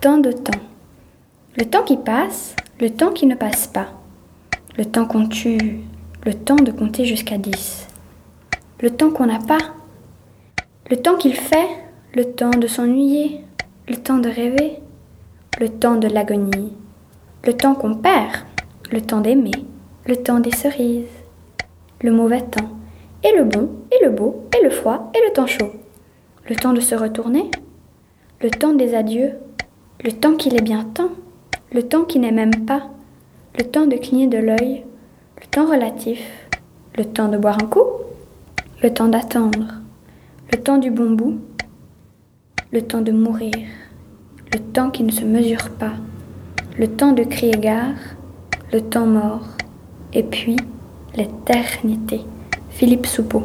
tant de temps. Le temps qui passe, le temps qui ne passe pas. Le temps qu'on tue, le temps de compter jusqu'à dix. Le temps qu'on n'a pas. Le temps qu'il fait, le temps de s'ennuyer, le temps de rêver, le temps de l'agonie. Le temps qu'on perd, le temps d'aimer, le temps des cerises, le mauvais temps, et le bon, et le beau, et le froid, et le temps chaud. Le temps de se retourner, le temps des adieux, le temps qu'il est bien temps, le temps qui n'est même pas, le temps de cligner de l'œil, le temps relatif, le temps de boire un coup, le temps d'attendre, le temps du bon bout, le temps de mourir, le temps qui ne se mesure pas, le temps de crier gare, le temps mort, et puis l'éternité. Philippe Soupeau.